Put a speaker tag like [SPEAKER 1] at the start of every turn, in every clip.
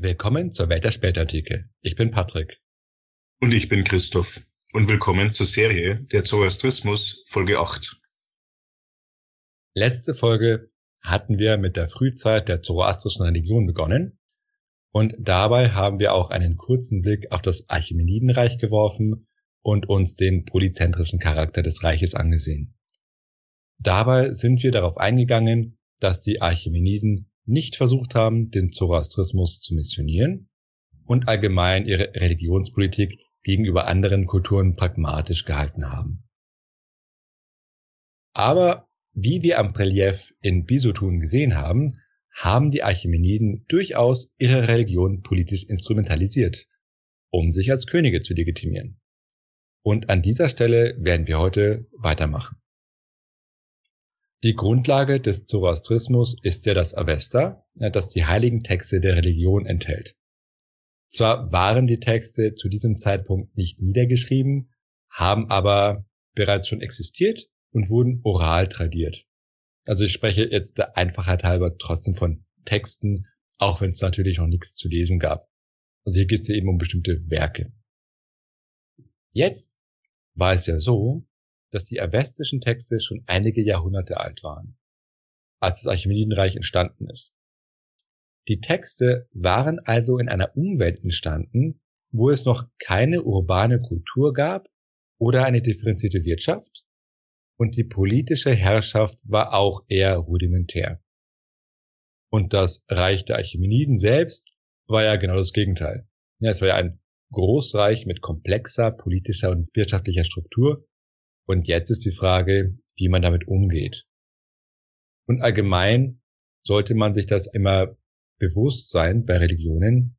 [SPEAKER 1] Willkommen zur Welt der Spätantike. Ich bin Patrick.
[SPEAKER 2] Und ich bin Christoph. Und willkommen zur Serie Der Zoroastrismus Folge 8.
[SPEAKER 1] Letzte Folge hatten wir mit der Frühzeit der zoroastrischen Religion begonnen. Und dabei haben wir auch einen kurzen Blick auf das Archimenidenreich geworfen und uns den polyzentrischen Charakter des Reiches angesehen. Dabei sind wir darauf eingegangen, dass die Archimeniden nicht versucht haben, den Zoroastrismus zu missionieren und allgemein ihre Religionspolitik gegenüber anderen Kulturen pragmatisch gehalten haben. Aber wie wir am Relief in Bisotun gesehen haben, haben die Archimeniden durchaus ihre Religion politisch instrumentalisiert, um sich als Könige zu legitimieren. Und an dieser Stelle werden wir heute weitermachen. Die Grundlage des Zoroastrismus ist ja das Avesta, das die heiligen Texte der Religion enthält. Zwar waren die Texte zu diesem Zeitpunkt nicht niedergeschrieben, haben aber bereits schon existiert und wurden oral tradiert. Also ich spreche jetzt der Einfachheit halber trotzdem von Texten, auch wenn es natürlich noch nichts zu lesen gab. Also hier geht es ja eben um bestimmte Werke. Jetzt war es ja so, dass die avestischen Texte schon einige Jahrhunderte alt waren, als das Archimenidenreich entstanden ist. Die Texte waren also in einer Umwelt entstanden, wo es noch keine urbane Kultur gab oder eine differenzierte Wirtschaft und die politische Herrschaft war auch eher rudimentär. Und das Reich der Archimeniden selbst war ja genau das Gegenteil. Ja, es war ja ein Großreich mit komplexer politischer und wirtschaftlicher Struktur, und jetzt ist die Frage, wie man damit umgeht. Und allgemein sollte man sich das immer bewusst sein bei Religionen.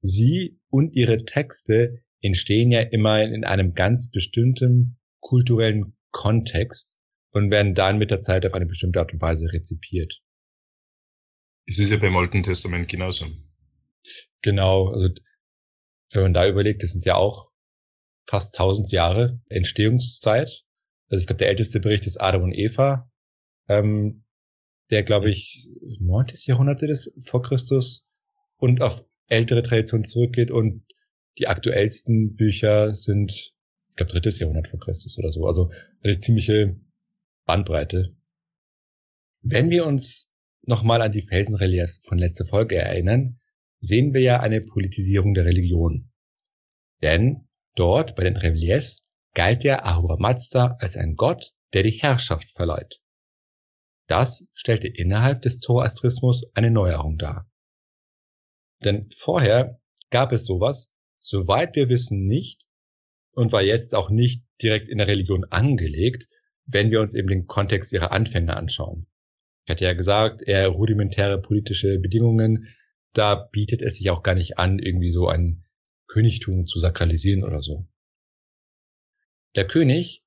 [SPEAKER 1] Sie und ihre Texte entstehen ja immer in einem ganz bestimmten kulturellen Kontext und werden dann mit der Zeit auf eine bestimmte Art und Weise rezipiert.
[SPEAKER 2] Es ist ja beim Alten Testament genauso.
[SPEAKER 1] Genau, also wenn man da überlegt, das sind ja auch fast tausend Jahre Entstehungszeit also ich glaube, der älteste Bericht ist Adam und Eva, ähm, der, glaube ich, 9. Jahrhundert des vor Christus und auf ältere Traditionen zurückgeht und die aktuellsten Bücher sind, ich glaube, drittes Jahrhundert vor Christus oder so. Also eine ziemliche Bandbreite. Wenn wir uns nochmal an die Felsenreliefs von letzter Folge erinnern, sehen wir ja eine Politisierung der Religion. Denn dort bei den Reliefs galt der Ahura Mazda als ein Gott, der die Herrschaft verleiht. Das stellte innerhalb des Zoroastrismus eine Neuerung dar. Denn vorher gab es sowas, soweit wir wissen, nicht und war jetzt auch nicht direkt in der Religion angelegt, wenn wir uns eben den Kontext ihrer Anfänge anschauen. Ich hatte ja gesagt, eher rudimentäre politische Bedingungen, da bietet es sich auch gar nicht an, irgendwie so ein Königtum zu sakralisieren oder so. Der König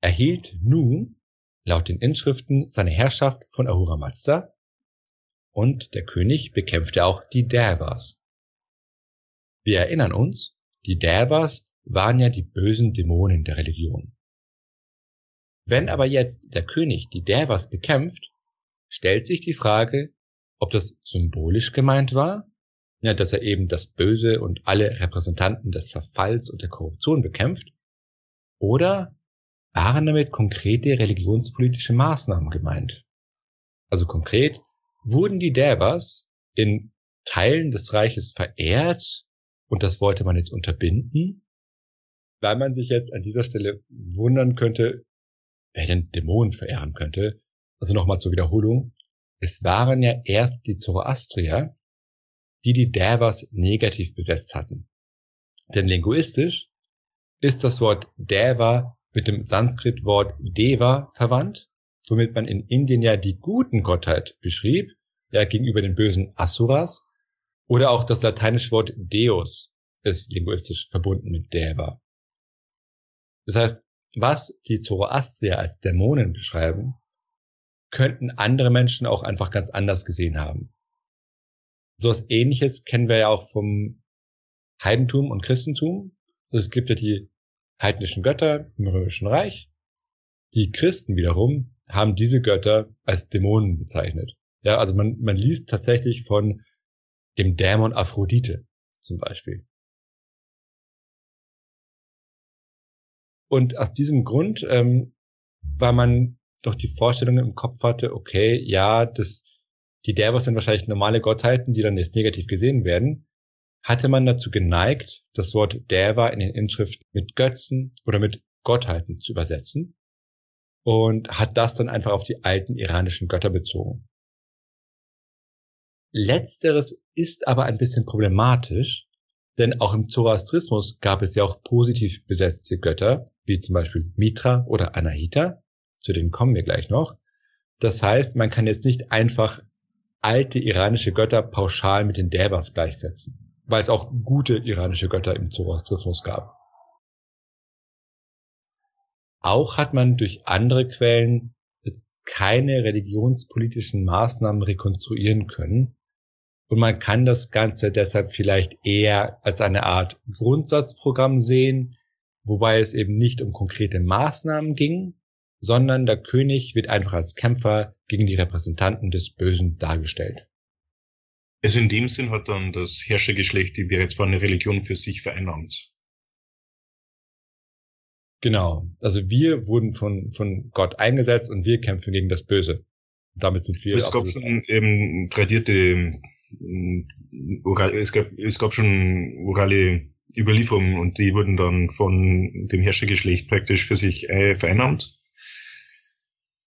[SPEAKER 1] erhielt nun laut den Inschriften seine Herrschaft von Ahura Mazda und der König bekämpfte auch die Devas. Wir erinnern uns, die Devas waren ja die bösen Dämonen der Religion. Wenn aber jetzt der König die Devas bekämpft, stellt sich die Frage, ob das symbolisch gemeint war, ja, dass er eben das Böse und alle Repräsentanten des Verfalls und der Korruption bekämpft, oder waren damit konkrete religionspolitische Maßnahmen gemeint? Also konkret, wurden die Devas in Teilen des Reiches verehrt und das wollte man jetzt unterbinden? Weil man sich jetzt an dieser Stelle wundern könnte, wer denn Dämonen verehren könnte. Also nochmal zur Wiederholung. Es waren ja erst die Zoroastrier, die die Devas negativ besetzt hatten. Denn linguistisch ist das Wort Deva mit dem Sanskrit-Wort Deva verwandt, womit man in Indien ja die guten Gottheit beschrieb, ja gegenüber den bösen Asuras, oder auch das lateinische Wort Deus ist linguistisch verbunden mit Deva. Das heißt, was die Zoroastrier als Dämonen beschreiben, könnten andere Menschen auch einfach ganz anders gesehen haben. So was ähnliches kennen wir ja auch vom Heidentum und Christentum, es gibt ja die heidnischen Götter im Römischen Reich. Die Christen wiederum haben diese Götter als Dämonen bezeichnet. Ja, also man, man liest tatsächlich von dem Dämon Aphrodite zum Beispiel. Und aus diesem Grund, ähm, weil man doch die Vorstellung im Kopf hatte, okay, ja, das, die Devas sind wahrscheinlich normale Gottheiten, die dann jetzt negativ gesehen werden, hatte man dazu geneigt, das Wort Deva in den Inschriften mit Götzen oder mit Gottheiten zu übersetzen und hat das dann einfach auf die alten iranischen Götter bezogen. Letzteres ist aber ein bisschen problematisch, denn auch im Zoroastrismus gab es ja auch positiv besetzte Götter, wie zum Beispiel Mitra oder Anahita, zu denen kommen wir gleich noch. Das heißt, man kann jetzt nicht einfach alte iranische Götter pauschal mit den Devas gleichsetzen, weil es auch gute iranische Götter im Zoroastrismus gab. Auch hat man durch andere Quellen jetzt keine religionspolitischen Maßnahmen rekonstruieren können. Und man kann das Ganze deshalb vielleicht eher als eine Art Grundsatzprogramm sehen, wobei es eben nicht um konkrete Maßnahmen ging, sondern der König wird einfach als Kämpfer gegen die Repräsentanten des Bösen dargestellt.
[SPEAKER 2] Also in dem Sinn hat dann das Herrschergeschlecht die bereits vorhandene Religion für sich vereinnahmt.
[SPEAKER 1] Genau. Also wir wurden von, von Gott eingesetzt und wir kämpfen gegen das Böse. Und damit sind wir.
[SPEAKER 2] Es gab schon eben tradierte, ähm, es gab, es gab schon orale Überlieferungen und die wurden dann von dem Herrschergeschlecht praktisch für sich äh, vereinnahmt.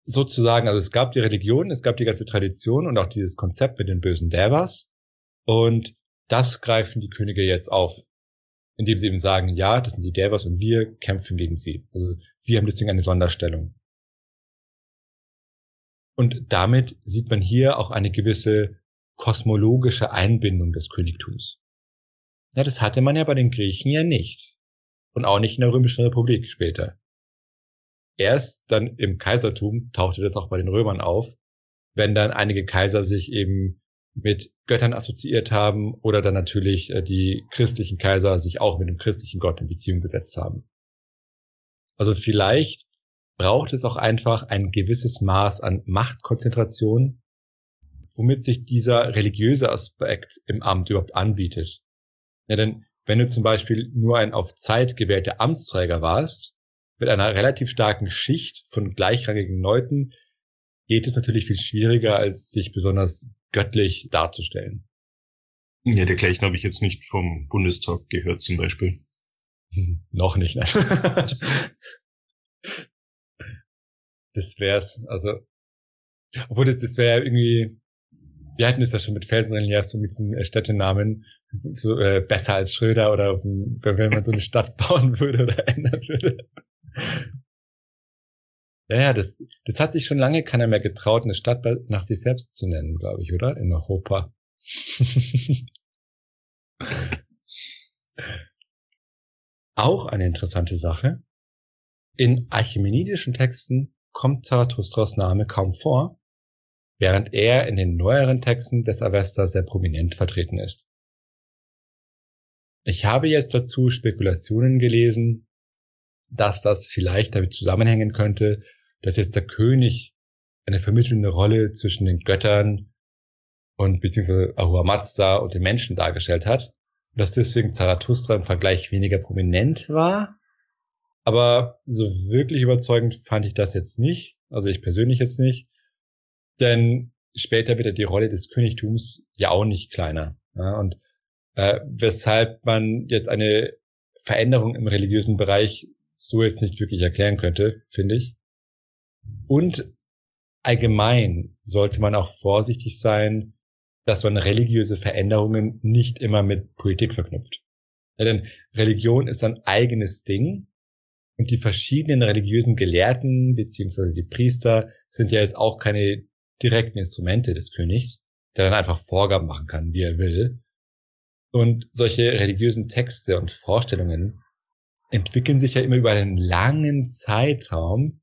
[SPEAKER 1] Sozusagen, also es gab die Religion, es gab die ganze Tradition und auch dieses Konzept mit den bösen Devas. Und das greifen die Könige jetzt auf indem sie eben sagen, ja, das sind die Devas und wir kämpfen gegen sie. Also wir haben deswegen eine Sonderstellung. Und damit sieht man hier auch eine gewisse kosmologische Einbindung des Königtums. Ja, das hatte man ja bei den Griechen ja nicht. Und auch nicht in der Römischen Republik später. Erst dann im Kaisertum tauchte das auch bei den Römern auf, wenn dann einige Kaiser sich eben mit Göttern assoziiert haben oder dann natürlich äh, die christlichen Kaiser sich auch mit dem christlichen Gott in Beziehung gesetzt haben. Also vielleicht braucht es auch einfach ein gewisses Maß an Machtkonzentration, womit sich dieser religiöse Aspekt im Amt überhaupt anbietet. Ja, denn wenn du zum Beispiel nur ein auf Zeit gewählter Amtsträger warst, mit einer relativ starken Schicht von gleichrangigen Leuten, geht es natürlich viel schwieriger, als sich besonders göttlich darzustellen.
[SPEAKER 2] Ja, dergleichen habe ich jetzt nicht vom Bundestag gehört zum Beispiel.
[SPEAKER 1] Hm, noch nicht, ne? das wär's, also, obwohl das, das wäre irgendwie, wir hatten es ja schon mit Felsenrelief, so mit diesen äh, Städtenamen, so äh, besser als Schröder oder wenn man so eine Stadt bauen würde oder ändern würde. Ja, ja, das, das hat sich schon lange keiner mehr getraut, eine Stadt nach sich selbst zu nennen, glaube ich, oder? In Europa. Auch eine interessante Sache. In archimenidischen Texten kommt Zarathustras Name kaum vor, während er in den neueren Texten des Avesta sehr prominent vertreten ist. Ich habe jetzt dazu Spekulationen gelesen, dass das vielleicht damit zusammenhängen könnte, dass jetzt der König eine vermittelnde Rolle zwischen den Göttern und beziehungsweise Ahura Mazda und den Menschen dargestellt hat und dass deswegen Zarathustra im Vergleich weniger prominent war. Aber so wirklich überzeugend fand ich das jetzt nicht, also ich persönlich jetzt nicht, denn später wird ja die Rolle des Königtums ja auch nicht kleiner. Ja, und äh, weshalb man jetzt eine Veränderung im religiösen Bereich so jetzt nicht wirklich erklären könnte, finde ich. Und allgemein sollte man auch vorsichtig sein, dass man religiöse Veränderungen nicht immer mit Politik verknüpft. Ja, denn Religion ist ein eigenes Ding und die verschiedenen religiösen Gelehrten beziehungsweise die Priester sind ja jetzt auch keine direkten Instrumente des Königs, der dann einfach Vorgaben machen kann, wie er will. Und solche religiösen Texte und Vorstellungen entwickeln sich ja immer über einen langen Zeitraum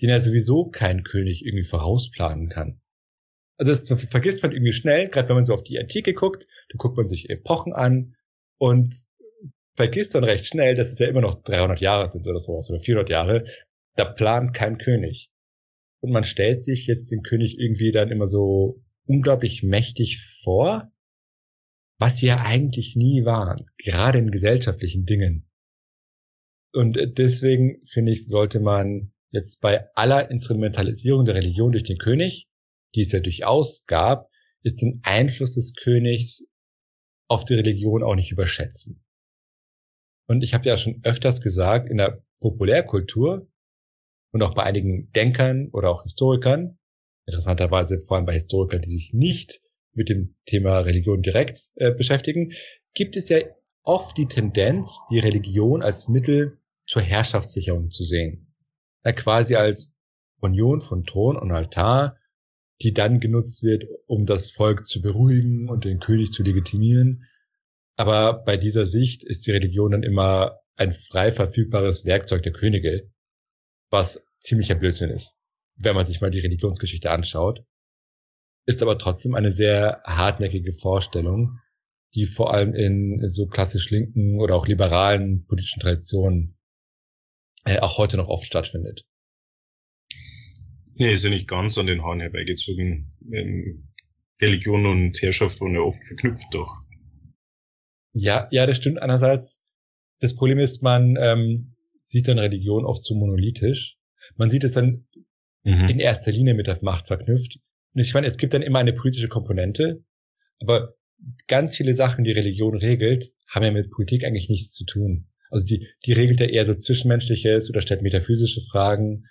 [SPEAKER 1] den ja sowieso kein König irgendwie vorausplanen kann. Also das vergisst man irgendwie schnell, gerade wenn man so auf die Antike guckt, da guckt man sich Epochen an und vergisst dann recht schnell, dass es ja immer noch 300 Jahre sind oder sowas oder 400 Jahre. Da plant kein König. Und man stellt sich jetzt den König irgendwie dann immer so unglaublich mächtig vor. was sie ja eigentlich nie waren, gerade in gesellschaftlichen Dingen. Und deswegen finde ich, sollte man jetzt bei aller Instrumentalisierung der Religion durch den König, die es ja durchaus gab, ist den Einfluss des Königs auf die Religion auch nicht überschätzen. Und ich habe ja schon öfters gesagt, in der Populärkultur und auch bei einigen Denkern oder auch Historikern, interessanterweise vor allem bei Historikern, die sich nicht mit dem Thema Religion direkt äh, beschäftigen, gibt es ja oft die Tendenz, die Religion als Mittel zur Herrschaftssicherung zu sehen. Ja, quasi als Union von Thron und Altar, die dann genutzt wird, um das Volk zu beruhigen und den König zu legitimieren. Aber bei dieser Sicht ist die Religion dann immer ein frei verfügbares Werkzeug der Könige, was ziemlicher Blödsinn ist, wenn man sich mal die Religionsgeschichte anschaut. Ist aber trotzdem eine sehr hartnäckige Vorstellung, die vor allem in so klassisch linken oder auch liberalen politischen Traditionen äh, auch heute noch oft stattfindet.
[SPEAKER 2] Nee, ist ja nicht ganz an den Haaren herbeigezogen. Ähm, Religion und Herrschaft wurden ja oft verknüpft doch.
[SPEAKER 1] Ja, ja, das stimmt einerseits. Das Problem ist, man ähm, sieht dann Religion oft zu monolithisch. Man sieht es dann mhm. in erster Linie mit der Macht verknüpft. Und ich meine, es gibt dann immer eine politische Komponente, aber ganz viele Sachen, die Religion regelt, haben ja mit Politik eigentlich nichts zu tun. Also die, die regelt ja eher so Zwischenmenschliches oder stellt metaphysische Fragen.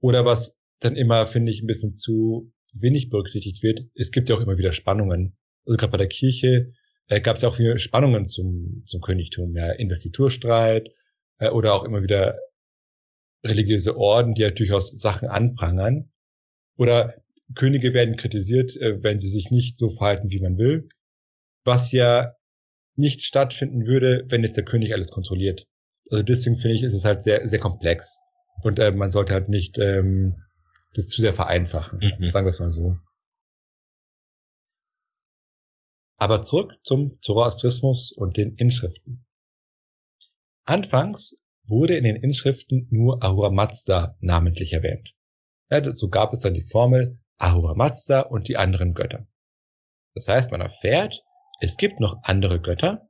[SPEAKER 1] Oder was dann immer, finde ich, ein bisschen zu wenig berücksichtigt wird, es gibt ja auch immer wieder Spannungen. Also gerade bei der Kirche äh, gab es ja auch viele Spannungen zum, zum Königtum, ja, Investiturstreit äh, oder auch immer wieder religiöse Orden, die ja durchaus Sachen anprangern. Oder Könige werden kritisiert, äh, wenn sie sich nicht so verhalten, wie man will. Was ja nicht stattfinden würde, wenn jetzt der König alles kontrolliert. Also deswegen finde ich, ist es halt sehr, sehr komplex. Und äh, man sollte halt nicht ähm, das zu sehr vereinfachen. Mhm. Sagen wir es mal so. Aber zurück zum Zoroastrismus und den Inschriften. Anfangs wurde in den Inschriften nur Ahura Mazda namentlich erwähnt. Ja, dazu gab es dann die Formel Ahura Mazda und die anderen Götter. Das heißt, man erfährt, es gibt noch andere Götter,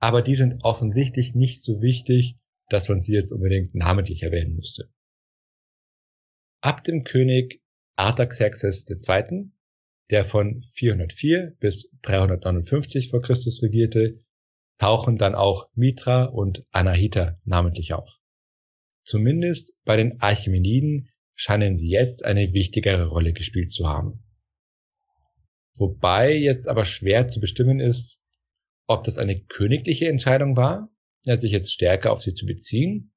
[SPEAKER 1] aber die sind offensichtlich nicht so wichtig, dass man sie jetzt unbedingt namentlich erwähnen müsste. Ab dem König Artaxerxes II., der von 404 bis 359 vor Christus regierte, tauchen dann auch Mitra und Anahita namentlich auf. Zumindest bei den Archimeniden scheinen sie jetzt eine wichtigere Rolle gespielt zu haben. Wobei jetzt aber schwer zu bestimmen ist, ob das eine königliche Entscheidung war, sich jetzt stärker auf sie zu beziehen,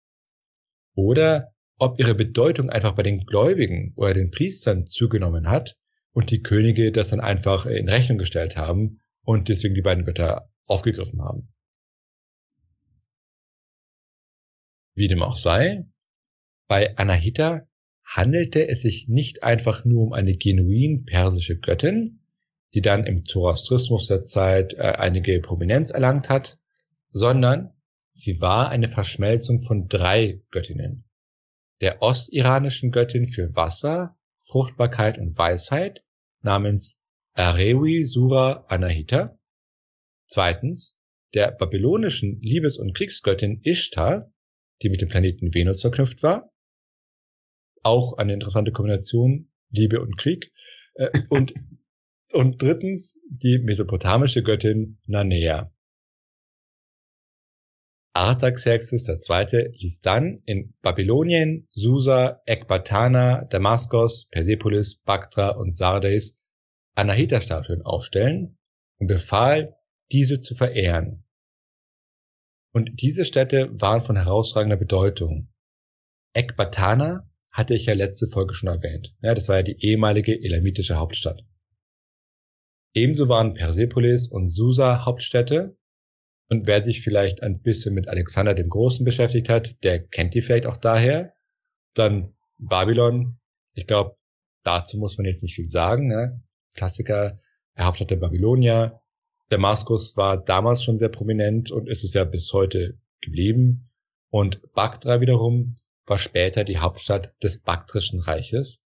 [SPEAKER 1] oder ob ihre Bedeutung einfach bei den Gläubigen oder den Priestern zugenommen hat und die Könige das dann einfach in Rechnung gestellt haben und deswegen die beiden Götter aufgegriffen haben. Wie dem auch sei, bei Anahita handelte es sich nicht einfach nur um eine genuin persische Göttin, die dann im Zoroastrismus der Zeit äh, einige Prominenz erlangt hat, sondern sie war eine Verschmelzung von drei Göttinnen. Der ostiranischen Göttin für Wasser, Fruchtbarkeit und Weisheit namens Arewi Sura Anahita. Zweitens, der babylonischen Liebes- und Kriegsgöttin Ishtar, die mit dem Planeten Venus verknüpft war. Auch eine interessante Kombination, Liebe und Krieg. Äh, und und drittens die mesopotamische Göttin Nanea. Artaxerxes II. ließ dann in Babylonien, Susa, Ekbatana, Damaskos, Persepolis, Baktra und Sardes Anahita-Statuen aufstellen und befahl, diese zu verehren. Und diese Städte waren von herausragender Bedeutung. Ekbatana hatte ich ja letzte Folge schon erwähnt. Ja, das war ja die ehemalige elamitische Hauptstadt. Ebenso waren Persepolis und Susa Hauptstädte. Und wer sich vielleicht ein bisschen mit Alexander dem Großen beschäftigt hat, der kennt die vielleicht auch daher. Dann Babylon. Ich glaube, dazu muss man jetzt nicht viel sagen. Ne? Klassiker, Hauptstadt der Babylonier. Damaskus war damals schon sehr prominent und ist es ja bis heute geblieben. Und Baktra wiederum war später die Hauptstadt des Baktrischen Reiches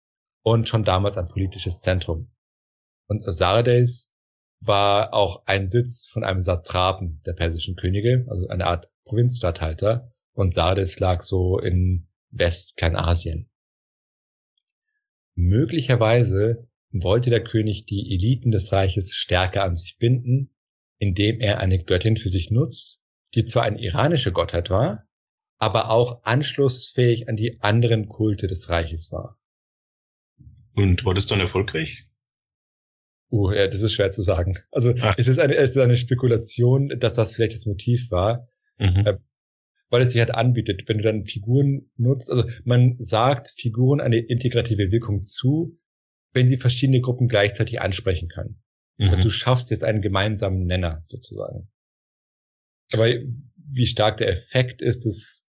[SPEAKER 1] und schon damals ein politisches Zentrum. Und Sardes war auch ein Sitz von einem Satrapen der persischen Könige, also eine Art Provinzstatthalter. Und Sardes lag so in Westkleinasien. Möglicherweise wollte der König die Eliten des Reiches stärker an sich binden, indem er eine Göttin für sich nutzt, die zwar eine iranische Gottheit war, aber auch anschlussfähig an die anderen Kulte des Reiches war.
[SPEAKER 2] Und war das dann erfolgreich?
[SPEAKER 1] Uh, ja, das ist schwer zu sagen. Also ah. es, ist eine, es ist eine Spekulation, dass das vielleicht das Motiv war, mhm. äh, weil es sich halt anbietet. Wenn du dann Figuren nutzt, also man sagt Figuren eine integrative Wirkung zu, wenn sie verschiedene Gruppen gleichzeitig ansprechen kann. Mhm. Also du schaffst jetzt einen gemeinsamen Nenner sozusagen. Aber wie stark der Effekt ist, das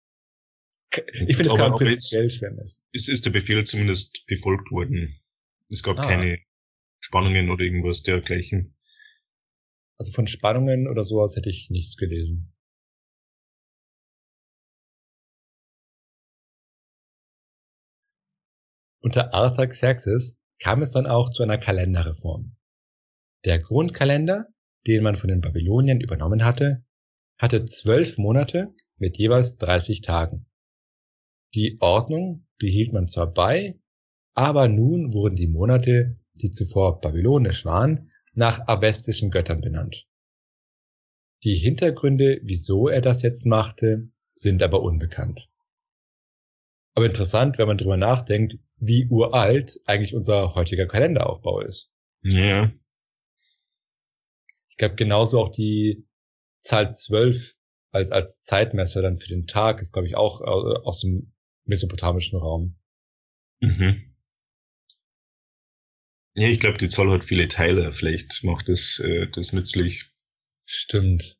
[SPEAKER 1] ich finde, es kann prinzipiell schwer messen.
[SPEAKER 2] Es ist der Befehl zumindest befolgt worden. Es gab ah. keine Spannungen oder irgendwas dergleichen.
[SPEAKER 1] Also von Spannungen oder sowas hätte ich nichts gelesen. Unter Artaxerxes kam es dann auch zu einer Kalenderreform. Der Grundkalender, den man von den Babyloniern übernommen hatte, hatte zwölf Monate mit jeweils 30 Tagen. Die Ordnung behielt man zwar bei, aber nun wurden die Monate, die zuvor babylonisch waren, nach avestischen Göttern benannt. Die Hintergründe, wieso er das jetzt machte, sind aber unbekannt. Aber interessant, wenn man drüber nachdenkt, wie uralt eigentlich unser heutiger Kalenderaufbau ist.
[SPEAKER 2] Ja.
[SPEAKER 1] Ich glaube, genauso auch die Zahl 12 als, als Zeitmesser dann für den Tag ist, glaube ich, auch äh, aus dem mesopotamischen Raum.
[SPEAKER 2] Mhm. Ja, ich glaube, die Zahl hat viele Teile. Vielleicht macht das, äh, das nützlich.
[SPEAKER 1] Stimmt.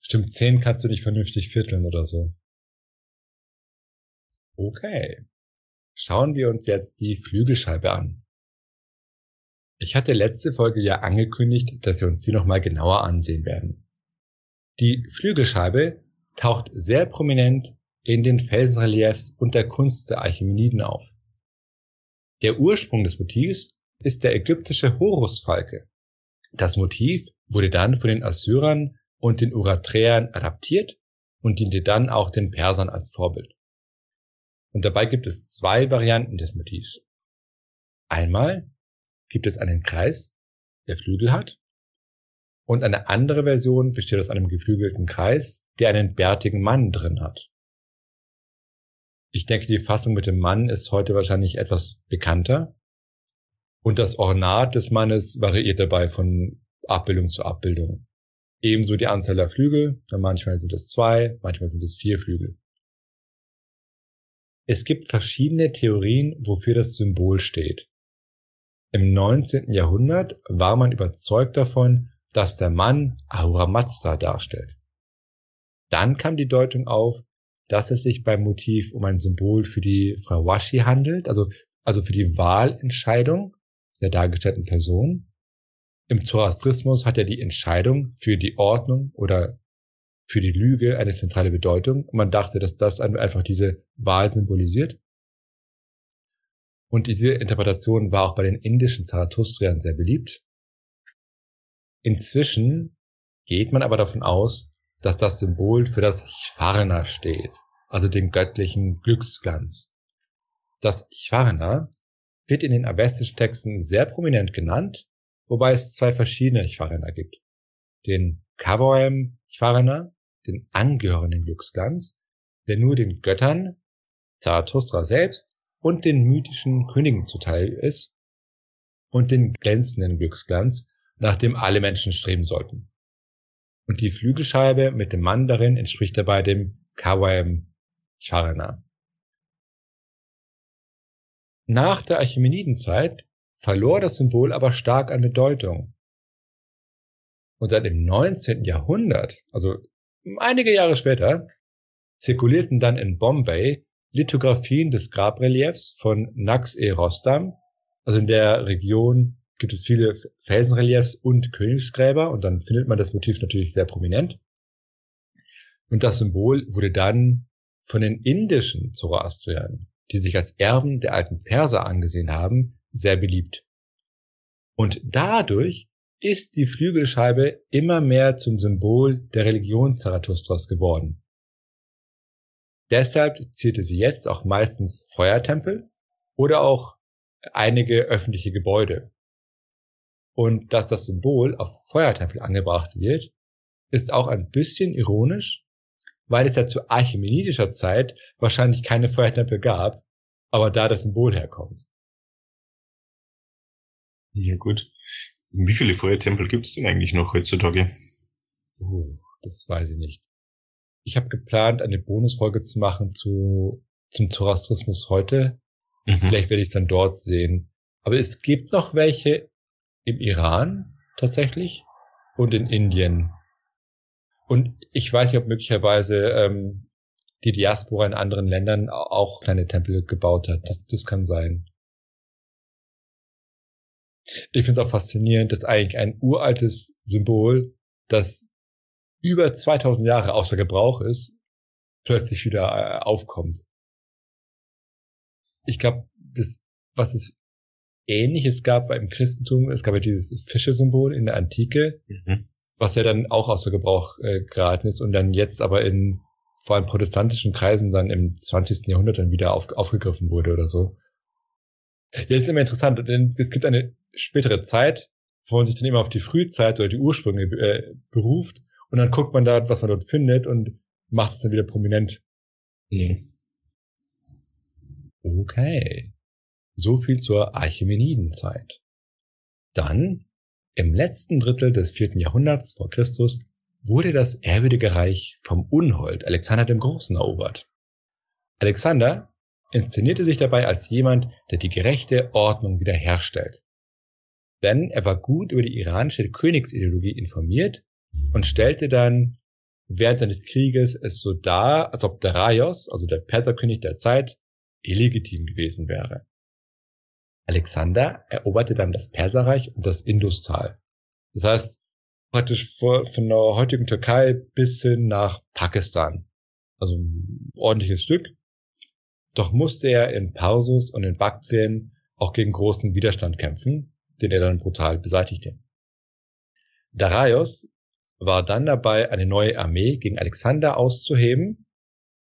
[SPEAKER 1] Stimmt, 10 kannst du nicht vernünftig vierteln oder so. Okay. Schauen wir uns jetzt die Flügelscheibe an. Ich hatte letzte Folge ja angekündigt, dass wir uns die nochmal genauer ansehen werden. Die Flügelscheibe taucht sehr prominent in den Felsenreliefs und der Kunst der Archimeniden auf. Der Ursprung des Motivs ist der ägyptische Horusfalke. Das Motiv wurde dann von den Assyrern und den Uraträern adaptiert und diente dann auch den Persern als Vorbild. Und dabei gibt es zwei Varianten des Motivs. Einmal gibt es einen Kreis, der Flügel hat, und eine andere Version besteht aus einem geflügelten Kreis, der einen bärtigen Mann drin hat. Ich denke, die Fassung mit dem Mann ist heute wahrscheinlich etwas bekannter. Und das Ornat des Mannes variiert dabei von Abbildung zu Abbildung. Ebenso die Anzahl der Flügel, manchmal sind es zwei, manchmal sind es vier Flügel. Es gibt verschiedene Theorien, wofür das Symbol steht. Im 19. Jahrhundert war man überzeugt davon, dass der Mann Ahura Mazda darstellt. Dann kam die Deutung auf, dass es sich beim Motiv um ein Symbol für die Frawashi handelt, also, also für die Wahlentscheidung der dargestellten Person. Im Zoroastrismus hat ja die Entscheidung für die Ordnung oder für die Lüge eine zentrale Bedeutung. Man dachte, dass das einfach diese Wahl symbolisiert. Und diese Interpretation war auch bei den indischen Zarathustriern sehr beliebt. Inzwischen geht man aber davon aus, dass das Symbol für das Chvarna steht, also den göttlichen Glücksglanz. Das Chvarna wird in den avestischen Texten sehr prominent genannt, wobei es zwei verschiedene Chvarna gibt. Den Kavoem Chvarna den angehörenden Glücksglanz, der nur den Göttern, Zarathustra selbst und den mythischen Königen zuteil ist, und den glänzenden Glücksglanz, nach dem alle Menschen streben sollten. Und die Flügelscheibe mit dem Mann darin entspricht dabei dem Kawam Charana. Nach der Archimenidenzeit verlor das Symbol aber stark an Bedeutung. Und dann im 19. Jahrhundert, also Einige Jahre später zirkulierten dann in Bombay Lithografien des Grabreliefs von Naqsh-e-Rostam. Also in der Region gibt es viele Felsenreliefs und Königsgräber und dann findet man das Motiv natürlich sehr prominent. Und das Symbol wurde dann von den indischen Zoroastriern, die sich als Erben der alten Perser angesehen haben, sehr beliebt. Und dadurch ist die Flügelscheibe immer mehr zum Symbol der Religion Zarathustras geworden. Deshalb zielte sie jetzt auch meistens Feuertempel oder auch einige öffentliche Gebäude. Und dass das Symbol auf Feuertempel angebracht wird, ist auch ein bisschen ironisch, weil es ja zu archimenidischer Zeit wahrscheinlich keine Feuertempel gab, aber da das Symbol herkommt.
[SPEAKER 2] Ja gut. Wie viele Feuertempel gibt es denn eigentlich noch heutzutage?
[SPEAKER 1] Uh, das weiß ich nicht. Ich habe geplant, eine Bonusfolge zu machen zu zum Zoroastrismus heute. Mhm. Vielleicht werde ich es dann dort sehen. Aber es gibt noch welche im Iran tatsächlich und in Indien. Und ich weiß nicht, ob möglicherweise ähm, die Diaspora in anderen Ländern auch kleine Tempel gebaut hat. Das, das kann sein. Ich finde es auch faszinierend, dass eigentlich ein uraltes Symbol, das über 2000 Jahre außer Gebrauch ist, plötzlich wieder äh, aufkommt. Ich glaube, das, was es Ähnliches gab beim Christentum, es gab ja dieses Fische-Symbol in der Antike, mhm. was ja dann auch außer Gebrauch äh, geraten ist und dann jetzt aber in vor allem protestantischen Kreisen dann im 20. Jahrhundert dann wieder auf, aufgegriffen wurde oder so. Ja, ist immer interessant, denn es gibt eine spätere Zeit, wo man sich dann immer auf die Frühzeit oder die Ursprünge äh, beruft und dann guckt man da, was man dort findet und macht es dann wieder prominent. Mhm. Okay. So viel zur Archimenidenzeit. Dann, im letzten Drittel des vierten Jahrhunderts vor Christus, wurde das ehrwürdige Reich vom Unhold Alexander dem Großen erobert. Alexander inszenierte sich dabei als jemand, der die gerechte Ordnung wiederherstellt. Denn er war gut über die iranische Königsideologie informiert und stellte dann während seines Krieges es so dar, als ob Darius, also der Perserkönig der Zeit, illegitim gewesen wäre. Alexander eroberte dann das Perserreich und das Industal. Das heißt, praktisch von der heutigen Türkei bis hin nach Pakistan. Also ein ordentliches Stück. Doch musste er in Parsus und in Baktrien auch gegen großen Widerstand kämpfen, den er dann brutal beseitigte. Darius war dann dabei, eine neue Armee gegen Alexander auszuheben,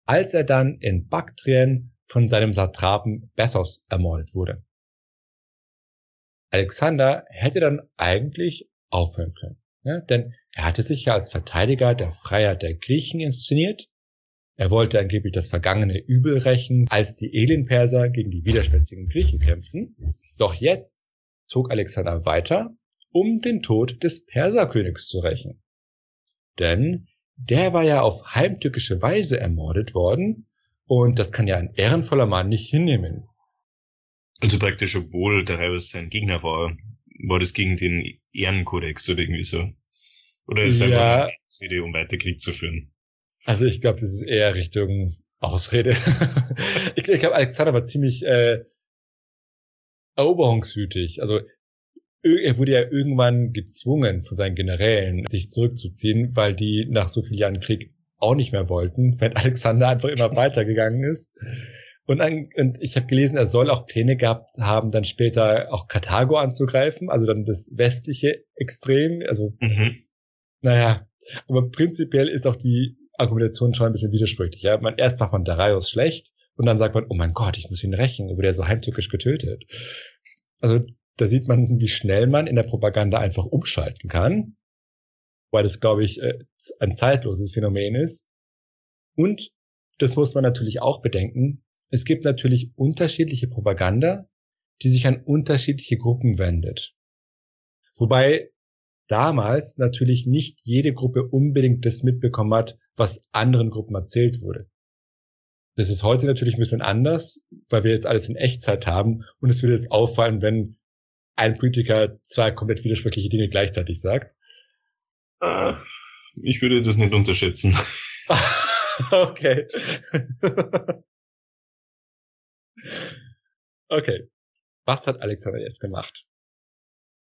[SPEAKER 1] als er dann in Baktrien von seinem Satrapen Bessos ermordet wurde. Alexander hätte dann eigentlich aufhören können, ne? denn er hatte sich ja als Verteidiger der Freiheit der Griechen inszeniert. Er wollte angeblich das vergangene Übel rächen, als die Elenperser gegen die widerspänstigen Griechen kämpften. Doch jetzt zog Alexander weiter, um den Tod des Perserkönigs zu rächen. Denn der war ja auf heimtückische Weise ermordet worden und das kann ja ein ehrenvoller Mann nicht hinnehmen.
[SPEAKER 2] Also praktisch, obwohl der Reus sein Gegner war, war das gegen den Ehrenkodex oder irgendwie so. Oder ist ja, einfach eine Ausrede, um weiter Krieg zu führen?
[SPEAKER 1] Also ich glaube, das ist eher Richtung Ausrede. ich ich glaube, Alexander war ziemlich äh, eroberungswütig. Also er wurde ja irgendwann gezwungen von seinen Generälen, sich zurückzuziehen, weil die nach so vielen Jahren Krieg auch nicht mehr wollten, wenn Alexander einfach immer weitergegangen ist. Und, an, und ich habe gelesen, er soll auch Pläne gehabt haben, dann später auch Karthago anzugreifen, also dann das westliche Extrem. Also, mhm. naja, aber prinzipiell ist auch die Argumentation schon ein bisschen widersprüchlich. Ja? Man, erst macht man Darius schlecht und dann sagt man, oh mein Gott, ich muss ihn rächen, wurde er so heimtückisch getötet. Also da sieht man, wie schnell man in der Propaganda einfach umschalten kann, weil das, glaube ich, äh, ein zeitloses Phänomen ist. Und das muss man natürlich auch bedenken. Es gibt natürlich unterschiedliche Propaganda, die sich an unterschiedliche Gruppen wendet. Wobei damals natürlich nicht jede Gruppe unbedingt das mitbekommen hat, was anderen Gruppen erzählt wurde. Das ist heute natürlich ein bisschen anders, weil wir jetzt alles in Echtzeit haben und es würde jetzt auffallen, wenn ein Politiker zwei komplett widersprüchliche Dinge gleichzeitig sagt?
[SPEAKER 2] Ah, ich würde das nicht unterschätzen.
[SPEAKER 1] okay. okay. Was hat Alexander jetzt gemacht?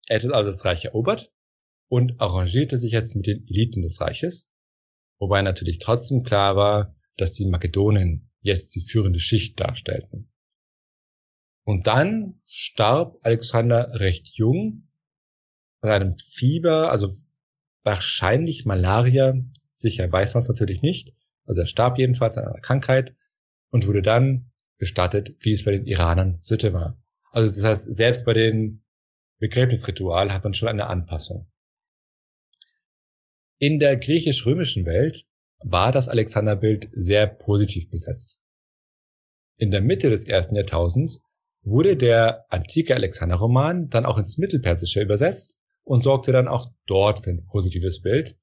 [SPEAKER 1] Er hat also das Reich erobert und arrangierte sich jetzt mit den Eliten des Reiches, wobei natürlich trotzdem klar war, dass die Makedonen jetzt die führende Schicht darstellten. Und dann starb Alexander recht jung an einem Fieber, also wahrscheinlich Malaria, sicher weiß man es natürlich nicht. Also er starb jedenfalls an einer Krankheit und wurde dann bestattet, wie es bei den Iranern Sitte war. Also das heißt, selbst bei den Begräbnisritual hat man schon eine Anpassung. In der griechisch-römischen Welt war das Alexanderbild sehr positiv besetzt. In der Mitte des ersten Jahrtausends wurde der antike Alexander-Roman dann auch ins Mittelpersische übersetzt und sorgte dann auch dort für ein positives Bild,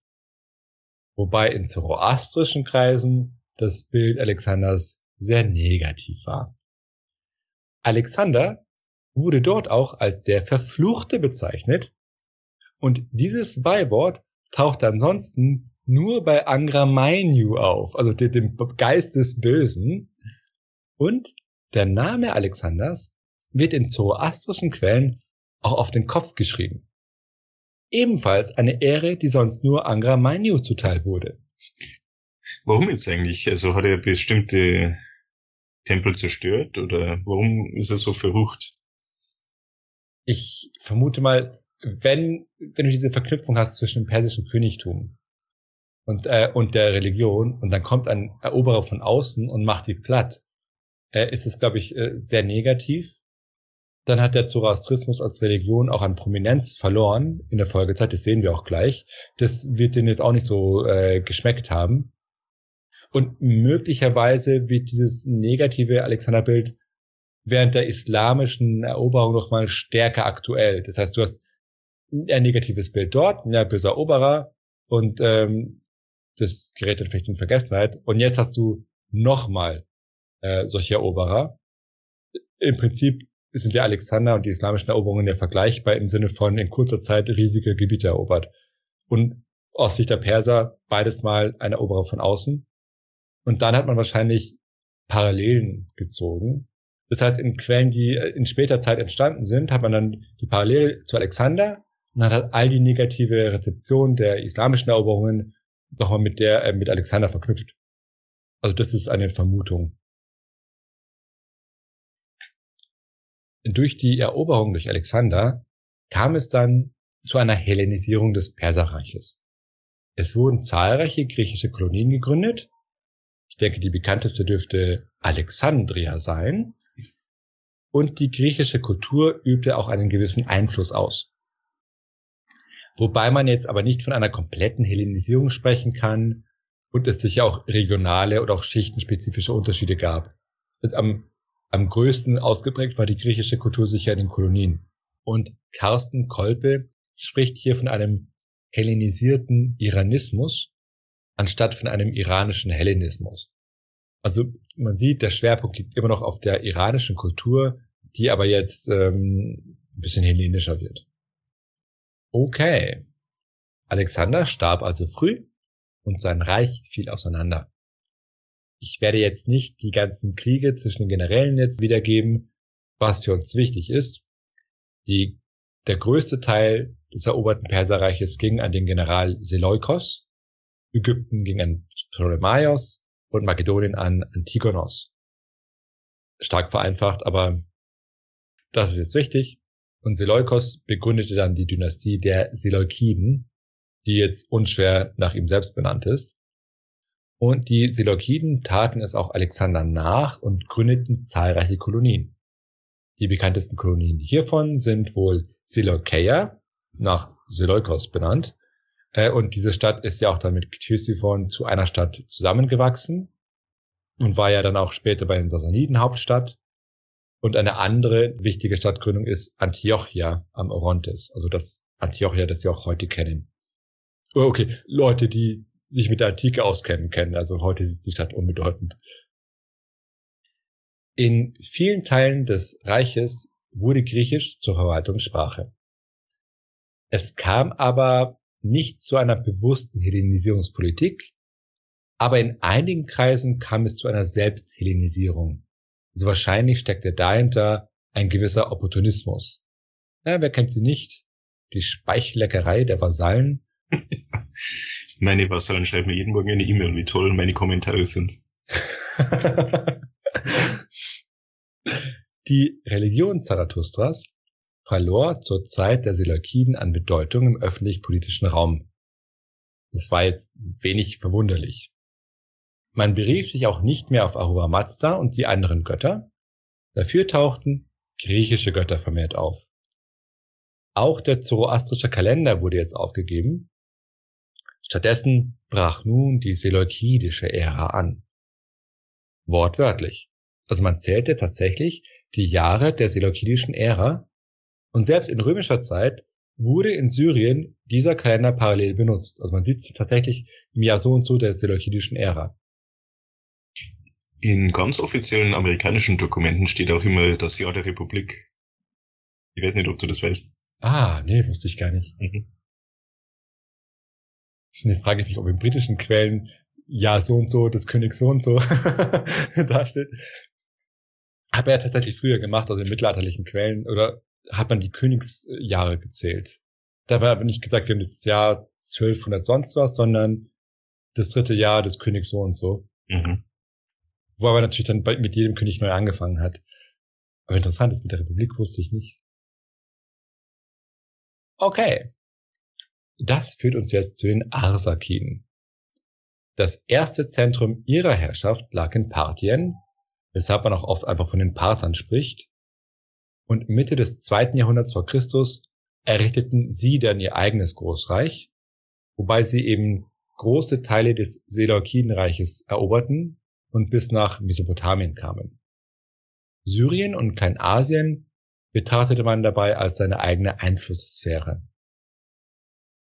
[SPEAKER 1] wobei in zoroastrischen Kreisen das Bild Alexanders sehr negativ war. Alexander wurde dort auch als der Verfluchte bezeichnet und dieses Beiwort taucht ansonsten nur bei Angra Mainyu auf, also dem Geist des Bösen. Und der Name Alexanders wird in zoroastrischen Quellen auch auf den Kopf geschrieben. Ebenfalls eine Ehre, die sonst nur Angra Mainyu zuteil wurde.
[SPEAKER 2] Warum jetzt eigentlich? Also hat er bestimmte Tempel zerstört oder warum ist er so verrucht?
[SPEAKER 1] Ich vermute mal, wenn, wenn du diese Verknüpfung hast zwischen dem persischen Königtum und, äh, und der Religion und dann kommt ein Eroberer von außen und macht die platt, äh, ist es, glaube ich, äh, sehr negativ. Dann hat der Zoroastrismus als Religion auch an Prominenz verloren in der Folgezeit, das sehen wir auch gleich. Das wird denen jetzt auch nicht so äh, geschmeckt haben. Und möglicherweise wird dieses negative Alexanderbild während der islamischen Eroberung noch mal stärker aktuell. Das heißt, du hast ein negatives Bild dort, ein böser Eroberer und ähm, das gerät dann vielleicht in Vergessenheit. Und jetzt hast du nochmal äh, solche Eroberer. Im Prinzip sind der Alexander und die islamischen Eroberungen ja vergleichbar im Sinne von in kurzer Zeit riesige Gebiete erobert. Und aus Sicht der Perser beides mal ein Eroberer von außen. Und dann hat man wahrscheinlich Parallelen gezogen. Das heißt, in Quellen, die in später Zeit entstanden sind, hat man dann die Parallele zu Alexander und hat all die negative Rezeption der islamischen Eroberungen nochmal mit der, äh, mit Alexander verknüpft. Also das ist eine Vermutung. Durch die Eroberung durch Alexander kam es dann zu einer Hellenisierung des Perserreiches. Es wurden zahlreiche griechische Kolonien gegründet. Ich denke, die bekannteste dürfte Alexandria sein. Und die griechische Kultur übte auch einen gewissen Einfluss aus. Wobei man jetzt aber nicht von einer kompletten Hellenisierung sprechen kann und es sicher auch regionale oder auch schichtenspezifische Unterschiede gab. Und am, am größten ausgeprägt war die griechische Kultur sicher in den Kolonien. Und Carsten Kolpe spricht hier von einem hellenisierten Iranismus anstatt von einem iranischen Hellenismus. Also man sieht, der Schwerpunkt liegt immer noch auf der iranischen Kultur, die aber jetzt ähm, ein bisschen hellenischer wird. Okay. Alexander starb also früh und sein Reich fiel auseinander. Ich werde jetzt nicht die ganzen Kriege zwischen den Generälen jetzt wiedergeben, was für uns wichtig ist. Die, der größte Teil des eroberten Perserreiches ging an den General Seleukos, Ägypten ging an Ptolemaios und Makedonien an Antigonos. Stark vereinfacht, aber das ist jetzt wichtig. Und Seleukos begründete dann die Dynastie der Seleukiden, die jetzt unschwer nach ihm selbst benannt ist. Und die Seleukiden taten es auch Alexander nach und gründeten zahlreiche Kolonien. Die bekanntesten Kolonien hiervon sind wohl Seleukeia, nach Seleukos benannt. Äh, und diese Stadt ist ja auch dann mit Ktesiphon zu einer Stadt zusammengewachsen und war ja dann auch später bei den Sassaniden Hauptstadt. Und eine andere wichtige Stadtgründung ist Antiochia am Orontes, also das Antiochia, das Sie auch heute kennen. Oh, okay, Leute, die sich mit der Antike auskennen, kennen, also heute ist die Stadt unbedeutend. In vielen Teilen des Reiches wurde Griechisch zur Verwaltungssprache. Es kam aber nicht zu einer bewussten Hellenisierungspolitik, aber in einigen Kreisen kam es zu einer Selbsthellenisierung. Also wahrscheinlich steckt dahinter ein gewisser Opportunismus. Ja, wer kennt sie nicht? Die Speichelleckerei der Vasallen.
[SPEAKER 2] meine Vasallen schreiben mir jeden Morgen eine E-Mail, wie toll meine Kommentare sind.
[SPEAKER 1] die Religion Zarathustras verlor zur Zeit der Seleukiden an Bedeutung im öffentlich-politischen Raum. Das war jetzt wenig verwunderlich. Man berief sich auch nicht mehr auf Ahura Mazda und die anderen Götter. Dafür tauchten griechische Götter vermehrt auf. Auch der zoroastrische Kalender wurde jetzt aufgegeben. Stattdessen brach nun die seleukidische Ära an. Wortwörtlich. Also man zählte tatsächlich die Jahre der seleukidischen Ära und selbst in römischer Zeit wurde in Syrien dieser Kalender parallel benutzt. Also man sieht es tatsächlich im Jahr so und so der seleukidischen Ära.
[SPEAKER 2] In ganz offiziellen amerikanischen Dokumenten steht auch immer das Jahr der Republik. Ich weiß nicht, ob du das weißt.
[SPEAKER 1] Ah, nee, wusste ich gar nicht. Mhm. Jetzt frage ich mich, ob in britischen Quellen ja so und so des Königs so und so da steht. Hat er tatsächlich früher gemacht, also in mittelalterlichen Quellen, oder hat man die Königsjahre gezählt. Da war aber nicht gesagt, wir haben das Jahr 1200 sonst was, sondern das dritte Jahr des Königs so und so. Mhm. Wo aber natürlich dann mit jedem König neu angefangen hat. Aber interessant ist, mit der Republik wusste ich nicht. Okay. Das führt uns jetzt zu den Arsakiden. Das erste Zentrum ihrer Herrschaft lag in Parthien, weshalb man auch oft einfach von den Parthern spricht. Und Mitte des zweiten Jahrhunderts vor Christus errichteten sie dann ihr eigenes Großreich, wobei sie eben große Teile des Seleukidenreiches eroberten und bis nach Mesopotamien kamen. Syrien und Kleinasien betrachtete man dabei als seine eigene Einflusssphäre.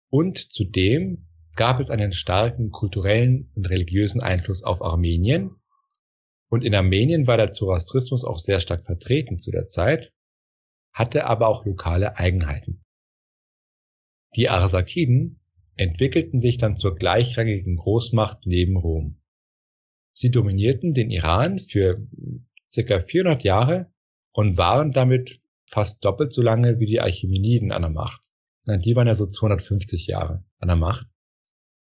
[SPEAKER 1] Und zudem gab es einen starken kulturellen und religiösen Einfluss auf Armenien. Und in Armenien war der Zoroastrismus auch sehr stark vertreten zu der Zeit, hatte aber auch lokale Eigenheiten. Die Arsakiden entwickelten sich dann zur gleichrangigen Großmacht neben Rom. Sie dominierten den Iran für circa 400 Jahre und waren damit fast doppelt so lange wie die Achämeniden an der Macht. Die waren ja so 250 Jahre an der Macht.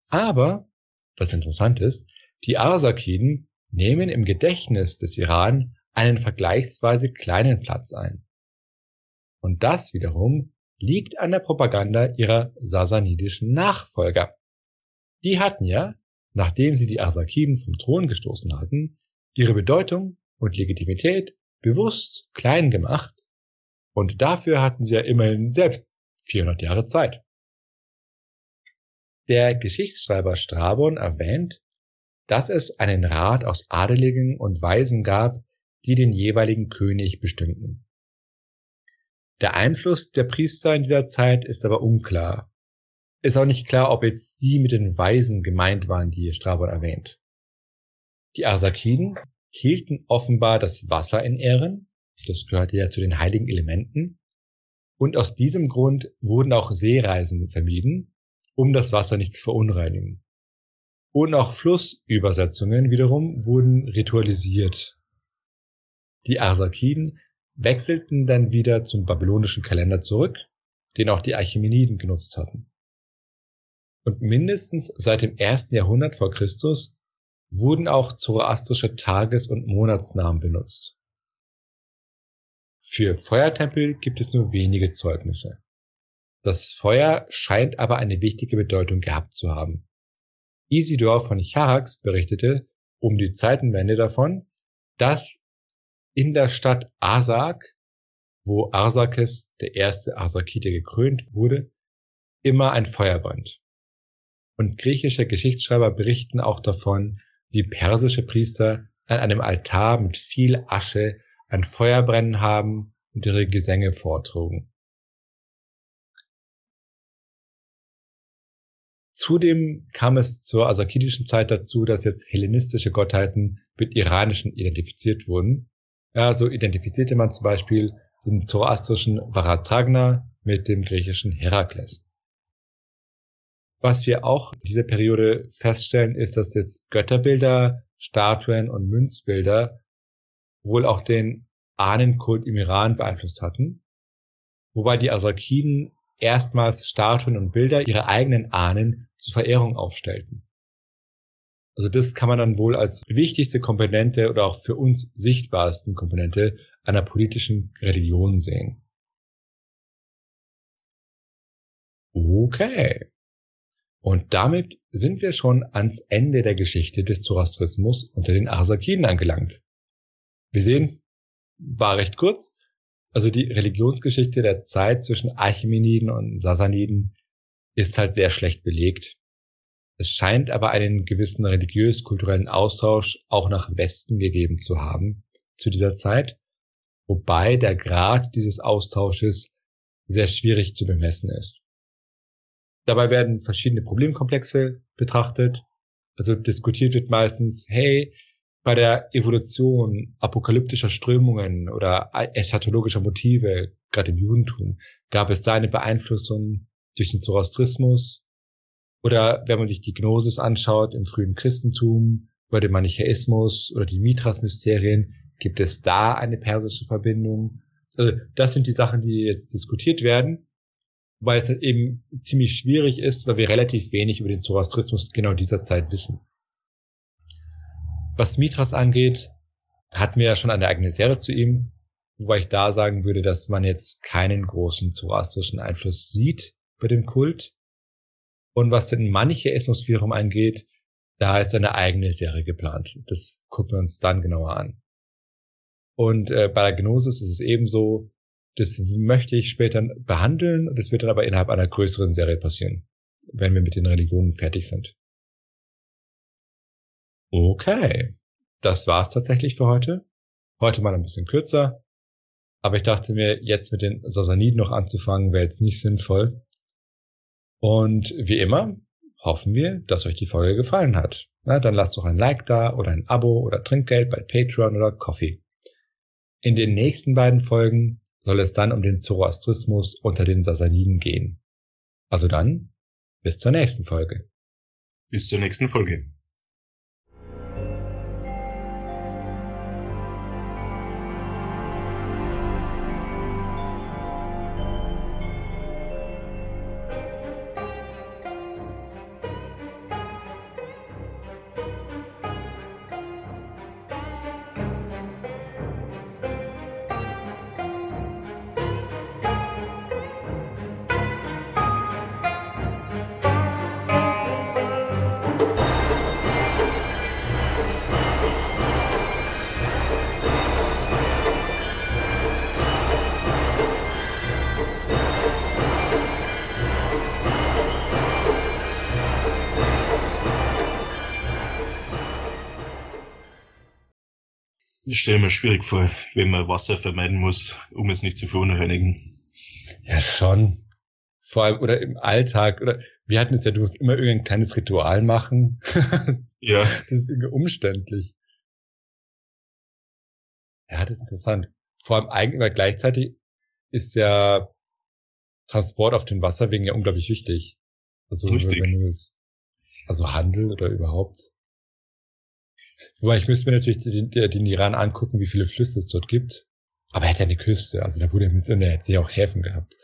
[SPEAKER 1] Aber, was interessant ist, die Arsakiden nehmen im Gedächtnis des Iran einen vergleichsweise kleinen Platz ein. Und das wiederum liegt an der Propaganda ihrer sasanidischen Nachfolger. Die hatten ja nachdem sie die Arsakiden vom Thron gestoßen hatten, ihre Bedeutung und Legitimität bewusst klein gemacht und dafür hatten sie ja immerhin selbst 400 Jahre Zeit. Der Geschichtsschreiber Strabon erwähnt, dass es einen Rat aus Adeligen und Weisen gab, die den jeweiligen König bestimmten. Der Einfluss der Priester in dieser Zeit ist aber unklar ist auch nicht klar, ob jetzt sie mit den Weisen gemeint waren, die Strabon erwähnt. Die Arsakiden hielten offenbar das Wasser in Ehren, das gehörte ja zu den heiligen Elementen, und aus diesem Grund wurden auch Seereisen vermieden, um das Wasser nicht zu verunreinigen. Und auch Flussübersetzungen wiederum wurden ritualisiert. Die Arsakiden wechselten dann wieder zum babylonischen Kalender zurück, den auch die Achämeniden genutzt hatten und mindestens seit dem ersten Jahrhundert vor Christus wurden auch zoroastrische Tages- und Monatsnamen benutzt. Für Feuertempel gibt es nur wenige Zeugnisse. Das Feuer scheint aber eine wichtige Bedeutung gehabt zu haben. Isidor von Charax berichtete um die Zeitenwende davon, dass in der Stadt Arsak, wo Arsakes, der erste Arsakite, gekrönt wurde, immer ein Feuer brennt und griechische Geschichtsschreiber berichten auch davon, wie persische Priester an einem Altar mit viel Asche ein Feuer brennen haben und ihre Gesänge vortrugen. Zudem kam es zur asakidischen Zeit dazu, dass jetzt hellenistische Gottheiten mit iranischen identifiziert wurden. Ja, so identifizierte man zum Beispiel den zoroastrischen Varatragna mit dem griechischen Herakles. Was wir auch in dieser Periode feststellen, ist, dass jetzt Götterbilder, Statuen und Münzbilder wohl auch den Ahnenkult im Iran beeinflusst hatten, wobei die Asakiden erstmals Statuen und Bilder ihrer eigenen Ahnen zur Verehrung aufstellten. Also das kann man dann wohl als wichtigste Komponente oder auch für uns sichtbarsten Komponente einer politischen Religion sehen. Okay. Und damit sind wir schon ans Ende der Geschichte des Zoroastrismus unter den Arsakiden angelangt. Wir sehen, war recht kurz. Also die Religionsgeschichte der Zeit zwischen Archimeniden und Sasaniden ist halt sehr schlecht belegt. Es scheint aber einen gewissen religiös-kulturellen Austausch auch nach Westen gegeben zu haben zu dieser Zeit, wobei der Grad dieses Austausches sehr schwierig zu bemessen ist. Dabei werden verschiedene Problemkomplexe betrachtet. Also diskutiert wird meistens, hey, bei der Evolution apokalyptischer Strömungen oder eschatologischer Motive, gerade im Judentum, gab es da eine Beeinflussung durch den Zoroastrismus? Oder wenn man sich die Gnosis anschaut im frühen Christentum oder den Manichäismus oder die Mithras-Mysterien, gibt es da eine persische Verbindung? Also das sind die Sachen, die jetzt diskutiert werden weil es halt eben ziemlich schwierig ist, weil wir relativ wenig über den Zoroastrismus genau dieser Zeit wissen. Was Mithras angeht, hatten wir ja schon eine eigene Serie zu ihm, wobei ich da sagen würde, dass man jetzt keinen großen zoroastrischen Einfluss sieht bei dem Kult. Und was den Manichäismus-Virum angeht, da ist eine eigene Serie geplant. Das gucken wir uns dann genauer an. Und äh, bei der Gnosis ist es ebenso, das möchte ich später behandeln. Das wird dann aber innerhalb einer größeren Serie passieren, wenn wir mit den Religionen fertig sind. Okay. Das war's tatsächlich für heute. Heute mal ein bisschen kürzer. Aber ich dachte mir, jetzt mit den Sasaniden noch anzufangen, wäre jetzt nicht sinnvoll. Und wie immer hoffen wir, dass euch die Folge gefallen hat. Na, dann lasst doch ein Like da oder ein Abo oder Trinkgeld bei Patreon oder Coffee. In den nächsten beiden Folgen soll es dann um den Zoroastrismus unter den Sasaniden gehen. Also dann, bis zur nächsten Folge.
[SPEAKER 2] Bis zur nächsten Folge. Stelle mir schwierig vor, wenn man Wasser vermeiden muss, um es nicht zu verunreinigen.
[SPEAKER 1] Ja, schon. Vor allem, oder im Alltag, oder wir hatten es ja, du musst immer irgendein kleines Ritual machen.
[SPEAKER 2] ja.
[SPEAKER 1] Das ist irgendwie umständlich. Ja, das ist interessant. Vor allem eigentlich, weil gleichzeitig ist ja Transport auf den Wasserwegen ja unglaublich wichtig. Also,
[SPEAKER 2] Richtig.
[SPEAKER 1] also Handel oder überhaupt. Wobei ich müsste mir natürlich den, den Iran angucken, wie viele Flüsse es dort gibt. Aber er hat ja eine Küste, also da wurde er hätte sie auch Häfen gehabt.